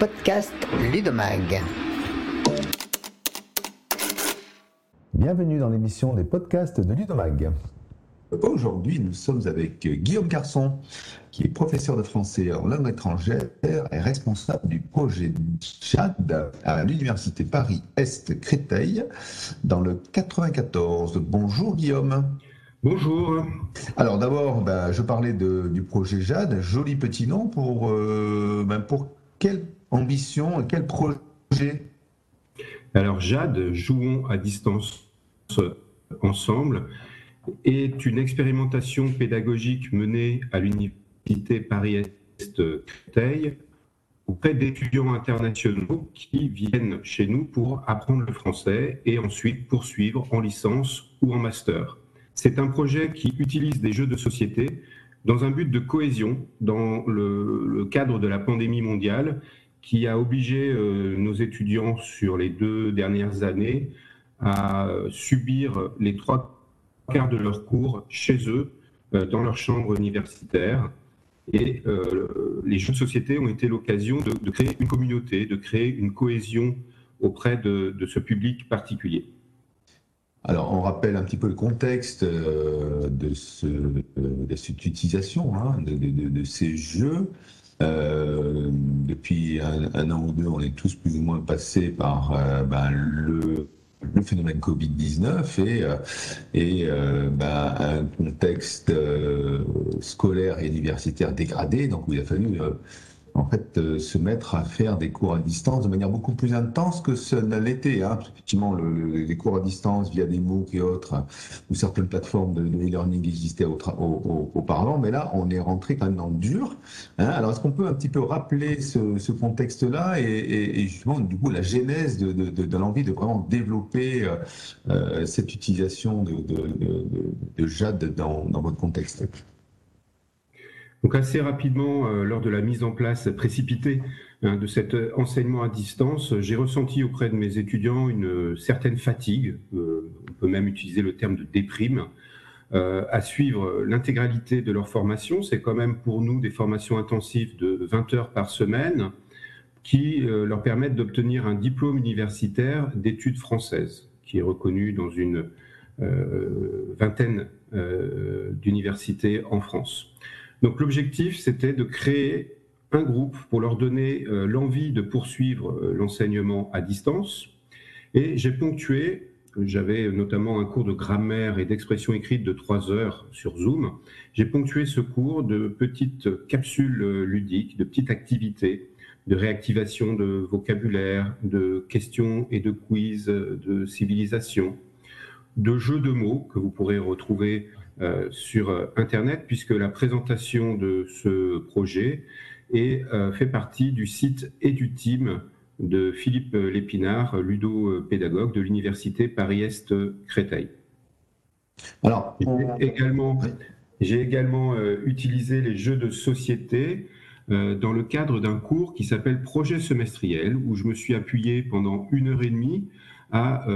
Les podcasts Ludomag. Bienvenue dans l'émission des podcasts de Ludomag. Aujourd'hui, nous sommes avec Guillaume Carson, qui est professeur de français en langue étrangère et responsable du projet JAD à l'Université Paris-Est Créteil dans le 94. Bonjour Guillaume. Bonjour. Alors d'abord, ben, je parlais du projet JAD, joli petit nom pour, euh, ben, pour quelle ambition quel projet? Alors JAD, jouons à distance ensemble, est une expérimentation pédagogique menée à l'Université Paris-Est Créteil auprès d'étudiants internationaux qui viennent chez nous pour apprendre le français et ensuite poursuivre en licence ou en master. C'est un projet qui utilise des jeux de société dans un but de cohésion dans le, cadre de la pandémie mondiale qui a obligé euh, nos étudiants sur les deux dernières années à subir les trois quarts de leurs cours chez eux, euh, dans leur chambre universitaire. Et euh, les jeux de société ont été l'occasion de, créer une communauté, de créer une cohésion auprès de ce public particulier. Alors, on rappelle un petit peu le contexte euh, de cette utilisation hein, de, ces jeux. Euh, depuis un, an ou deux, on est tous plus ou moins passés par euh, ben, le, phénomène Covid-19 et, et ben, un contexte scolaire et universitaire dégradé. Donc, il a fallu en fait, euh, se mettre à faire des cours à distance de manière beaucoup plus intense que ce l'était. Hein. Effectivement, les cours à distance via des MOOC et autres, ou certaines plateformes de, e-learning existaient auparavant, mais là, on est rentré quand même dans le dur. Hein. Alors, est-ce qu'on peut un petit peu rappeler ce, contexte-là et, justement, du coup, la genèse de, l'envie de vraiment développer euh, euh, cette utilisation de, JAD dans votre contexte? Donc assez rapidement, euh, lors de la mise en place précipitée hein, de cet enseignement à distance, j'ai ressenti auprès de mes étudiants une certaine fatigue, euh, on peut même utiliser le terme de déprime, euh, à suivre l'intégralité de leur formation. C'est quand même pour nous des formations intensives de 20 heures par semaine qui leur permettent d'obtenir un diplôme universitaire d'études françaises, qui est reconnu dans une vingtaine d'universités en France. Donc l'objectif, c'était de créer un groupe pour leur donner euh, l'envie de poursuivre euh, l'enseignement à distance. Et j'ai ponctué, j'avais notamment un cours de grammaire et d'expression écrite de trois heures sur Zoom, j'ai ponctué ce cours de petites capsules euh, ludiques, de petites activités de réactivation de vocabulaire, de questions et de quiz de civilisation, de jeux de mots que vous pourrez retrouver euh, sur euh, Internet, puisque la présentation de ce projet est, euh, fait partie du site Team de Philippe Lépinard, ludo-pédagogue de l'Université Paris-Est Créteil. Alors, j'ai également, j'ai également utilisé les jeux de société dans le cadre d'un cours qui s'appelle Projet semestriel, où je me suis appuyé pendant une heure et demie à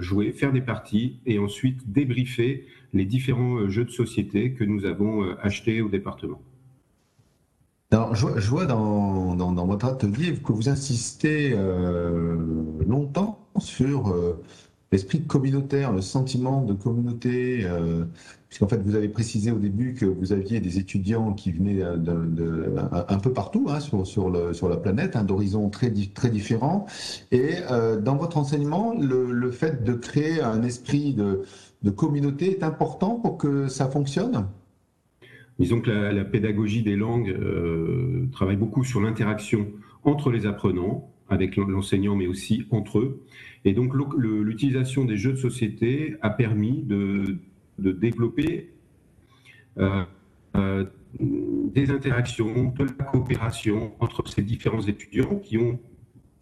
jouer, faire des parties et ensuite débriefer les différents euh, jeux de société que nous avons euh, achetés au département. Alors, je, vois dans, dans, votre atelier que vous insistez euh, longtemps sur l'esprit communautaire, le sentiment de communauté, puisqu'en fait, vous avez précisé au début que vous aviez des étudiants qui venaient de, un, peu partout hein, sur, la planète, hein, d'horizons très, très différents. Et dans votre enseignement, le, fait de créer un esprit de, communauté est important pour que ça fonctionne? Disons que la, pédagogie des langues euh, travaille beaucoup sur l'interaction entre les apprenants, avec l'enseignant, mais aussi entre eux. Et donc l'utilisation des jeux de société a permis de, développer euh, euh, des interactions, de la coopération entre ces différents étudiants qui ont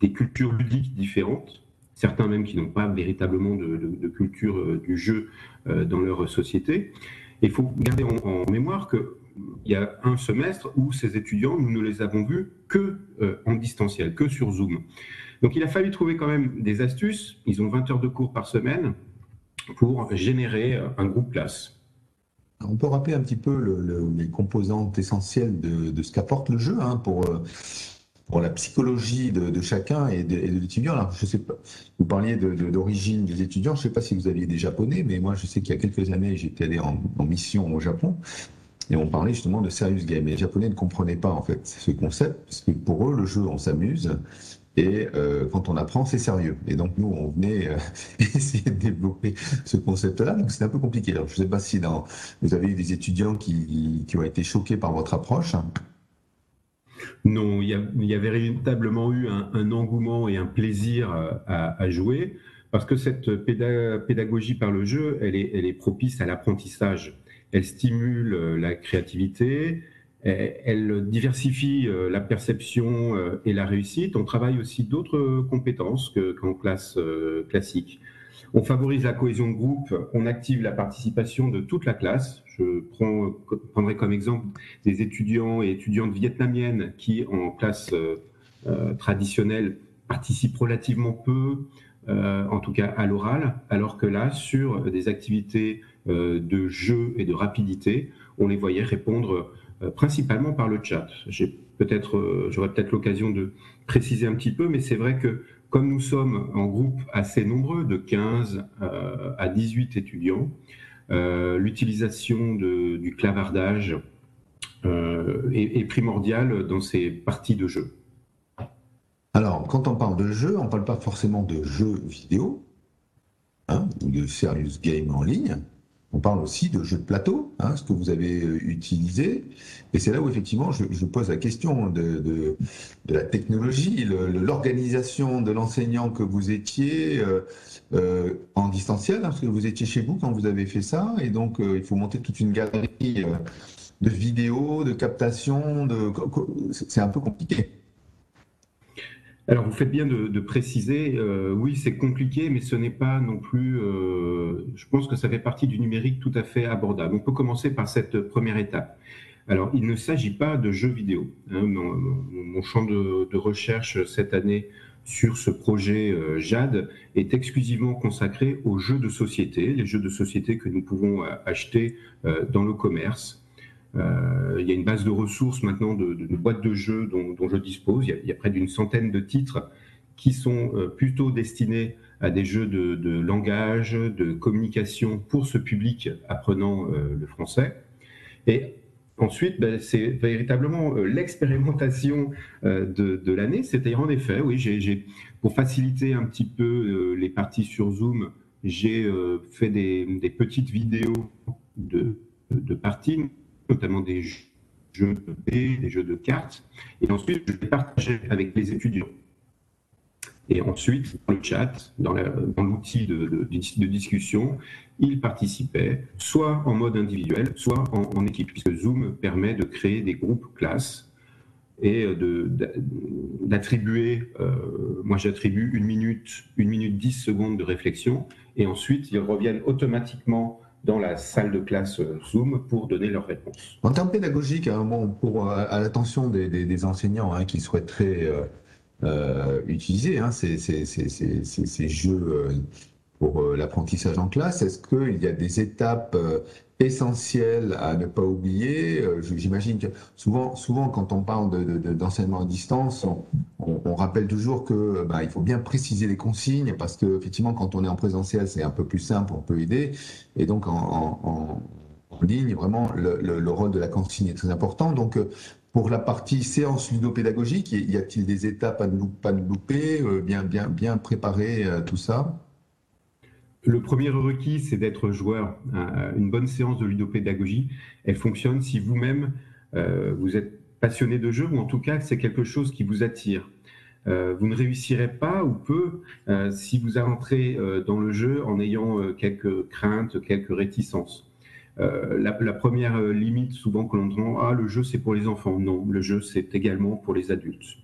des cultures ludiques différentes certains même qui n'ont pas véritablement de, culture euh, du jeu dans leur société. il faut garder en, mémoire qu'il y a un semestre où ces étudiants, nous ne les avons vus que euh, en distanciel, que sur Zoom. Donc il a fallu trouver quand même des astuces. Ils ont 20 heures de cours par semaine pour générer un groupe classe. On peut rappeler un petit peu les composantes essentielles de, ce qu'apporte le jeu hein, pour, pour la psychologie de, chacun et de, l'étudiant. Alors, je sais pas, vous parliez d'origine des étudiants, je ne sais pas si vous aviez des japonais, mais moi, je sais qu'il y a quelques années, j'étais allé en, mission au Japon. Et on parlait justement de serious game. Et les Japonais ne comprenaient pas en fait ce concept, parce que pour eux, le jeu, on s'amuse, et euh, quand on apprend, c'est sérieux. Et donc nous, on venait euh, essayer de développer ce concept-là. Donc c'était un peu compliqué. Je ne sais pas si vous avez eu des étudiants qui, qui ont été choqués par votre approche. Non, il y, a, véritablement eu un, engouement et un plaisir à, jouer, parce que cette pédagogie par le jeu, elle est, propice à l'apprentissage. Elle stimule euh, la créativité, elle diversifie euh, la perception euh, et la réussite. On travaille aussi d'autres compétences qu'en classe classique. On favorise la cohésion de groupe, on active la participation de toute la classe. Je prends, prendrai comme exemple des étudiants et étudiantes vietnamiennes qui, en classe traditionnelle, participent relativement peu, en tout cas à l'oral, alors que là, sur des activités de jeu et de rapidité, on les voyait répondre principalement par le chat. J'ai j'aurais peut-être l'occasion de préciser un petit peu, mais c'est vrai que comme nous sommes en groupe assez nombreux, de 15 euh, à 18 étudiants, euh, l'utilisation du clavardage euh, est, primordiale dans ces parties de jeu. Alors, quand on parle de jeu, on ne parle pas forcément de jeux vidéo hein, de serious game en ligne. On parle aussi de jeux de plateau, hein, ce que vous avez euh, utilisé. Et c'est là où effectivement je, pose la question de, la technologie, l'organisation de l'enseignant que vous étiez euh, euh, en distanciel, hein, parce que vous étiez chez vous quand vous avez fait ça. Et donc il faut monter toute une galerie de vidéos, de captations. De... C'est un peu compliqué. Alors, vous faites bien de, préciser, euh, oui, c'est compliqué, mais ce n'est pas non plus, euh, je pense que ça fait partie du numérique tout à fait abordable. On peut commencer par cette première étape. Alors, il ne s'agit pas de jeux vidéo. Hein. Mon, champ de, recherche cette année sur ce projet euh, JAD est exclusivement consacré aux jeux de société, les jeux de société que nous pouvons acheter dans le commerce, euh, il y a une base de ressources maintenant de, boîtes de jeux dont, je dispose. Il y a, près d'une centaine de titres qui sont euh, plutôt destinés à des jeux de, langage, de communication pour ce public apprenant euh, le français. Et ensuite, ben, c'est véritablement l'expérimentation de, l'année. C'est-à-dire, en effet, oui, pour faciliter un petit peu les parties sur Zoom, j'ai fait des, petites vidéos de, de parties notamment des jeux de dés, des jeux de cartes, et ensuite je les partageais avec les étudiants. Et ensuite, dans le chat, dans l'outil de, discussion, ils participaient soit en mode individuel, soit en, équipe, puisque Zoom permet de créer des groupes classes et d'attribuer, euh, moi j'attribue une minute, une minute dix secondes de réflexion, et ensuite ils reviennent automatiquement dans la salle de classe euh, Zoom pour donner leurs réponses. En termes pédagogiques, hein, pour, euh, à l'attention des, enseignants hein, qui souhaiteraient euh, utiliser hein, ces, ces, jeux pour l'apprentissage en classe, est-ce qu'il y a des étapes essentiel à ne pas oublier. Euh, j'imagine que souvent, souvent quand on parle d'enseignement de, à distance, on, rappelle toujours que bah, il faut bien préciser les consignes parce que effectivement, quand on est en présentiel, c'est un peu plus simple, on peut aider. Et donc en, ligne, vraiment, le, rôle de la consigne est très important. Donc euh, pour la partie séance ludopédagogique, y a-t-il des étapes à ne louper, euh, bien, bien, bien préparer tout ça? Le premier requis, c'est d'être joueur. Euh, une bonne séance de ludopédagogie, elle fonctionne si vous-même, euh, vous êtes passionné de jeu, ou en tout cas, c'est quelque chose qui vous attire. Euh, vous ne réussirez pas ou peu si vous entrez dans le jeu en ayant quelques craintes, quelques réticences. La, première limite souvent que l'on entend, ah le jeu c'est pour les enfants. Non, le jeu c'est également pour les adultes.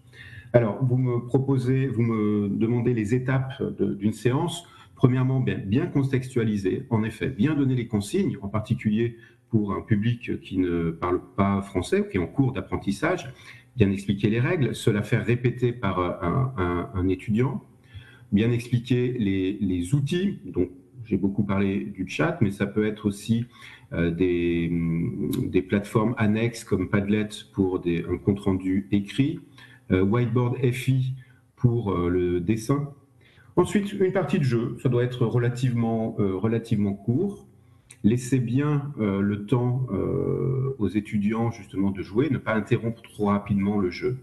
Alors vous me proposez, vous me demandez les étapes d'une séance. Premièrement, bien, contextualiser, en effet, bien donner les consignes, en particulier pour un public qui ne parle pas français ou qui est en cours d'apprentissage, bien expliquer les règles, se la faire répéter par un, étudiant, bien expliquer les, outils, donc j'ai beaucoup parlé du chat, mais ça peut être aussi des, des, plateformes annexes comme Padlet pour un compte-rendu écrit, Whiteboard FI pour le dessin. Ensuite, une partie de jeu, ça doit être relativement, relativement court. Laissez bien le temps aux étudiants justement de jouer, ne pas interrompre trop rapidement le jeu.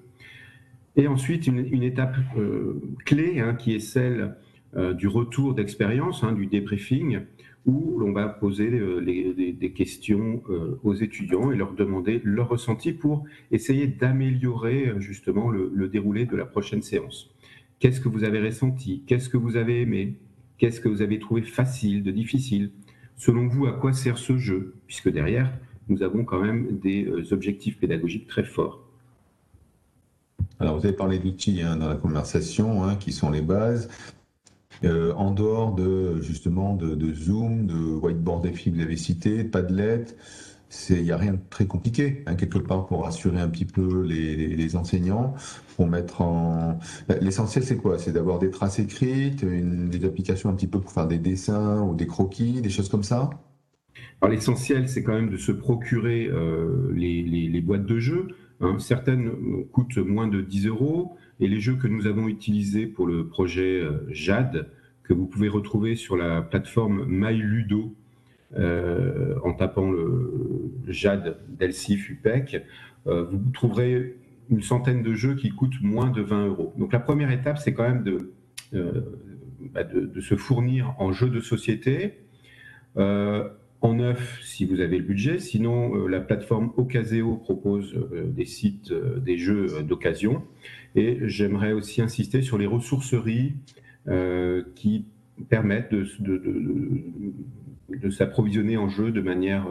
Et ensuite, une, étape euh, clé hein, qui est celle euh, du retour d'expérience, hein, du débriefing, où l'on va poser euh, des questions aux étudiants et leur demander leur ressenti pour essayer d'améliorer justement le, déroulé de la prochaine séance. Qu'est-ce que vous avez ressenti? Qu'est-ce que vous avez aimé? Qu'est-ce que vous avez trouvé facile, de difficile? Selon vous, à quoi sert ce jeu? Puisque derrière, nous avons quand même des objectifs pédagogiques très forts. Alors, vous avez parlé d'outils hein, dans la conversation, hein, qui sont les bases. Euh, en dehors de justement de, Zoom, de Whiteboard FI que vous avez cité, Padlet, il n'y a rien de très compliqué, hein, quelque part, pour rassurer un petit peu les, enseignants, pour mettre en... L'essentiel, c'est quoi? C'est d'avoir des traces écrites, des applications un petit peu pour faire des dessins ou des croquis, des choses comme ça? Alors l'essentiel, c'est quand même de se procurer euh, les, boîtes de jeux. Hein, certaines coûtent moins de 10 euros et les jeux que nous avons utilisés pour le projet euh, JAD, que vous pouvez retrouver sur la plateforme MyLudo. euh, en tapant le JAD d'Elsif UPEC, euh, vous trouverez une centaine de jeux qui coûtent moins de 20 euros. Donc la première étape, c'est quand même de, bah, de, se fournir en jeux de société en neuf si vous avez le budget. Sinon, euh, la plateforme Ocaseo propose euh, des sites, euh, des jeux d'occasion. Et j'aimerais aussi insister sur les ressourceries qui permettent de, de, s'approvisionner en jeux de manière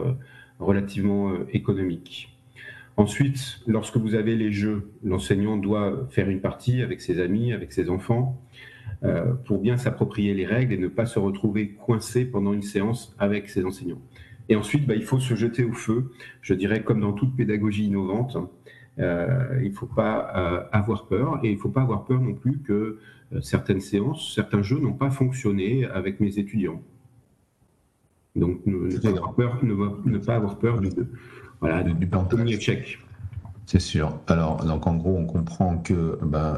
relativement économique. Ensuite, lorsque vous avez les jeux, l'enseignant doit faire une partie avec ses amis, avec ses enfants. Euh, pour bien s'approprier les règles et ne pas se retrouver coincé pendant une séance avec ses enseignants. Et ensuite, bah, il faut se jeter au feu, je dirais comme dans toute pédagogie innovante. Euh, il ne faut pas euh, avoir peur et il ne faut pas avoir peur non plus que certaines séances, certains jeux n'ont pas fonctionné avec mes étudiants. Donc ne, pas, avoir peur, ne, pas avoir peur du, voilà, du, premier échec. C'est sûr. Alors, donc en gros, on comprend que ben,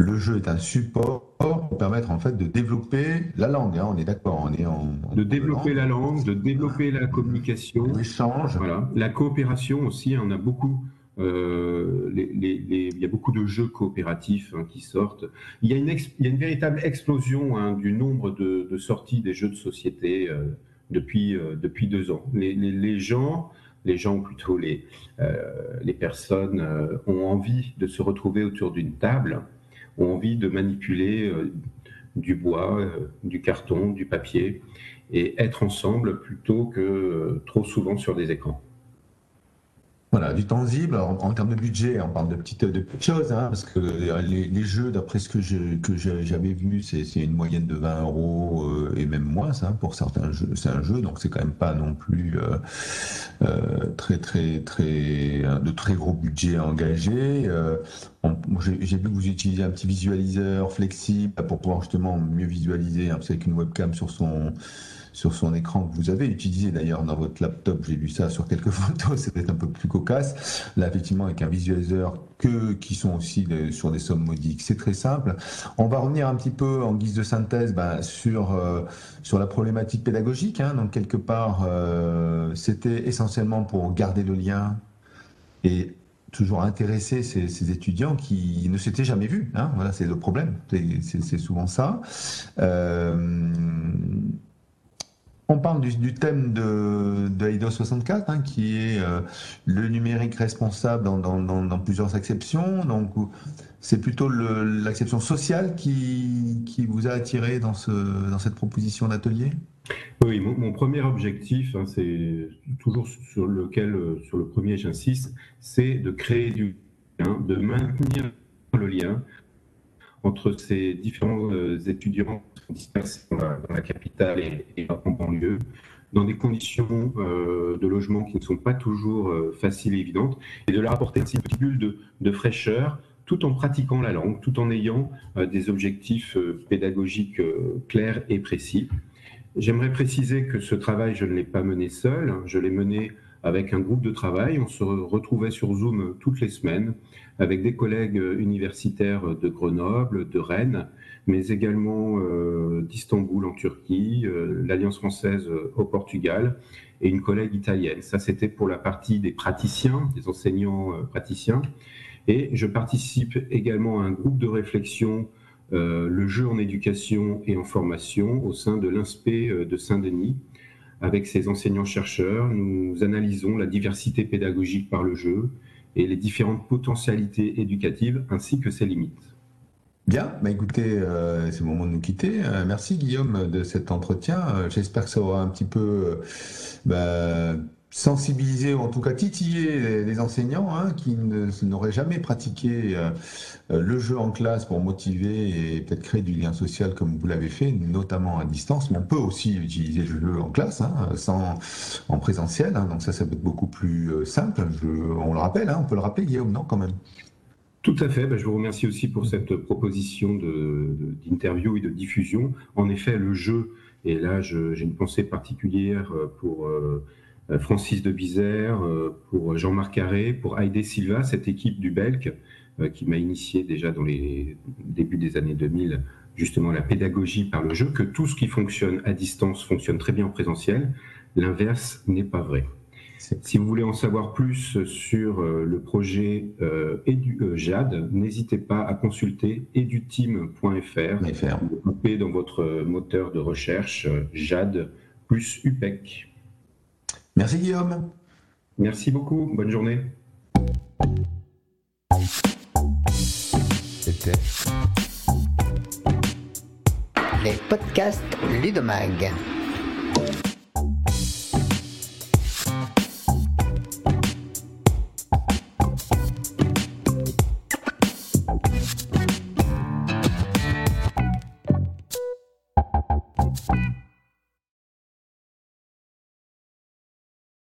le jeu est un support pour permettre en fait de développer la langue. Hein, on est d'accord, on est en, de développer la langue, de développer la communication, l'échange, voilà, la coopération aussi. On a beaucoup, euh, il y a beaucoup de jeux coopératifs hein, qui sortent. Il y a une, il y a une véritable explosion hein, du nombre de, sorties des jeux de société euh, depuis euh, depuis deux ans. Les, gens les gens, ou plutôt les, les personnes, ont envie de se retrouver autour d'une table ont envie de manipuler euh, du bois, euh, du carton, du papier, et être ensemble plutôt que euh, trop souvent sur des écrans. Voilà, du tangible. En, termes de budget, on parle de petites, choses, hein, parce que les, jeux, d'après ce que, j'avais vu, c'est une moyenne de 20 euros et même moins hein, pour certains jeux. C'est un jeu, donc c'est quand même pas non plus très, très, très, de très gros budget engagé. J'ai vu que vous utilisez un petit visualiseur flexible pour pouvoir justement mieux visualiser, hein, avec une webcam sur son, sur son écran que vous avez utilisé d'ailleurs dans votre laptop. J'ai vu ça sur quelques photos, c'est peut-être un peu plus cocasse. Là, effectivement, avec un visualiseur que, qui sont aussi sur des sommes modiques. C'est très simple. On va revenir un petit peu en guise de synthèse ben, sur, euh, sur la problématique pédagogique. Hein. Donc, quelque part, euh, c'était essentiellement pour garder le lien et toujours intéresser ces, étudiants qui ne s'étaient jamais vus. Hein. Voilà, c'est le problème. C'est souvent ça. Euh, on parle du, thème de, de 64, hein, qui est euh, le numérique responsable dans, plusieurs acceptions. Donc, c'est plutôt l'acception sociale qui, vous a attiré dans, ce, dans cette proposition d'atelier? Oui, mon, premier objectif, hein, c'est toujours sur lequel, sur le premier j'insiste, c'est de créer du lien, de maintenir le lien entre ces différents euh, étudiants dispersés dans la, capitale et, en banlieue, dans des conditions euh, de logement qui ne sont pas toujours euh, faciles et évidentes, et de leur apporter une petite bulle de, fraîcheur, tout en pratiquant la langue, tout en ayant des objectifs pédagogiques clairs et précis. J'aimerais préciser que ce travail, je ne l'ai pas mené seul, je l'ai mené avec un groupe de travail. On se retrouvait sur Zoom toutes les semaines avec des collègues universitaires de Grenoble, de Rennes, mais également euh, d'Istanbul en Turquie, euh, l'Alliance française euh, au Portugal et une collègue italienne. Ça, c'était pour la partie des praticiens, des enseignants praticiens. Et je participe également à un groupe de réflexion, le jeu en éducation et en formation, au sein de l'INSPE de Saint-Denis, avec ses enseignants-chercheurs, nous analysons la diversité pédagogique par le jeu et les différentes potentialités éducatives ainsi que ses limites. Bien, bah écoutez, euh, c'est le moment de nous quitter. Euh, merci Guillaume de cet entretien. Euh, j'espère que ça aura un petit peu bah, sensibiliser, ou en tout cas titiller les, enseignants hein, qui n'auraient jamais pratiqué euh, le jeu en classe pour motiver et peut-être créer du lien social comme vous l'avez fait, notamment à distance. Mais on peut aussi utiliser le jeu en classe, hein, sans en présentiel. Hein, donc ça, ça peut être beaucoup plus euh, simple. on le rappelle, on peut le rappeler, Guillaume, non, quand même? Tout à fait. Ben, je vous remercie aussi pour cette proposition d'interview et de diffusion. En effet, le jeu, et là, j'ai une pensée particulière pour euh, Francis de Bizère, euh, pour Jean-Marc Carré, pour Heide Silva, cette équipe du Belk euh, qui m'a initié déjà dans les débuts des années 2000 justement la pédagogie par le jeu, que tout ce qui fonctionne à distance fonctionne très bien en présentiel. L'inverse n'est pas vrai. Si vous voulez en savoir plus sur le projet JAD, n'hésitez pas à consulter eduteam.fr. Vous dans votre moteur de recherche JAD plus UPEC. Merci Guillaume. Merci beaucoup. Bonne journée. C'était les podcasts Ludomag.